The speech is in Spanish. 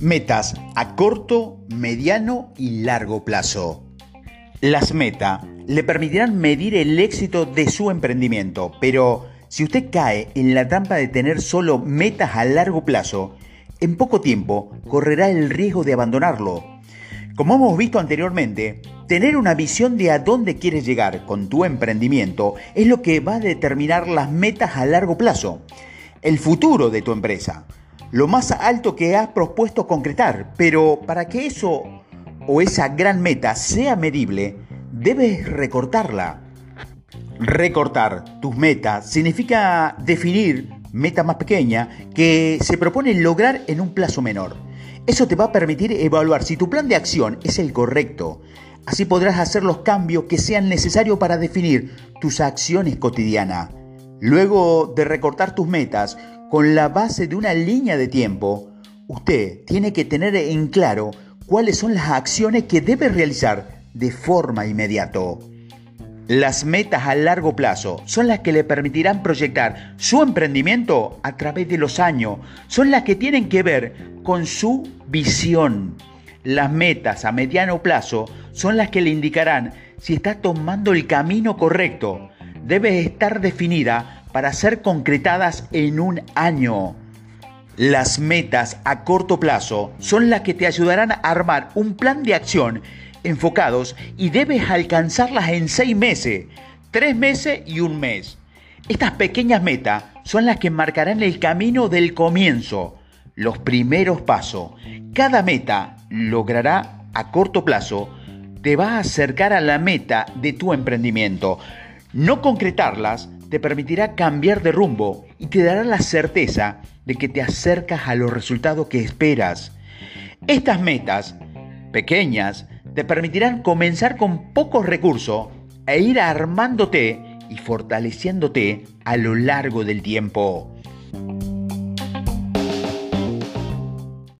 Metas a corto, mediano y largo plazo. Las metas le permitirán medir el éxito de su emprendimiento, pero si usted cae en la trampa de tener solo metas a largo plazo, en poco tiempo correrá el riesgo de abandonarlo. Como hemos visto anteriormente, tener una visión de a dónde quieres llegar con tu emprendimiento es lo que va a determinar las metas a largo plazo, el futuro de tu empresa lo más alto que has propuesto concretar, pero para que eso o esa gran meta sea medible, debes recortarla. Recortar tus metas significa definir meta más pequeña que se propone lograr en un plazo menor. Eso te va a permitir evaluar si tu plan de acción es el correcto. Así podrás hacer los cambios que sean necesarios para definir tus acciones cotidianas. Luego de recortar tus metas, con la base de una línea de tiempo, usted tiene que tener en claro cuáles son las acciones que debe realizar de forma inmediata. Las metas a largo plazo son las que le permitirán proyectar su emprendimiento a través de los años, son las que tienen que ver con su visión. Las metas a mediano plazo son las que le indicarán si está tomando el camino correcto. Debe estar definida para ser concretadas en un año. Las metas a corto plazo son las que te ayudarán a armar un plan de acción enfocados y debes alcanzarlas en seis meses, tres meses y un mes. Estas pequeñas metas son las que marcarán el camino del comienzo, los primeros pasos. Cada meta logrará a corto plazo te va a acercar a la meta de tu emprendimiento. No concretarlas te permitirá cambiar de rumbo y te dará la certeza de que te acercas a los resultados que esperas. Estas metas, pequeñas, te permitirán comenzar con pocos recursos e ir armándote y fortaleciéndote a lo largo del tiempo.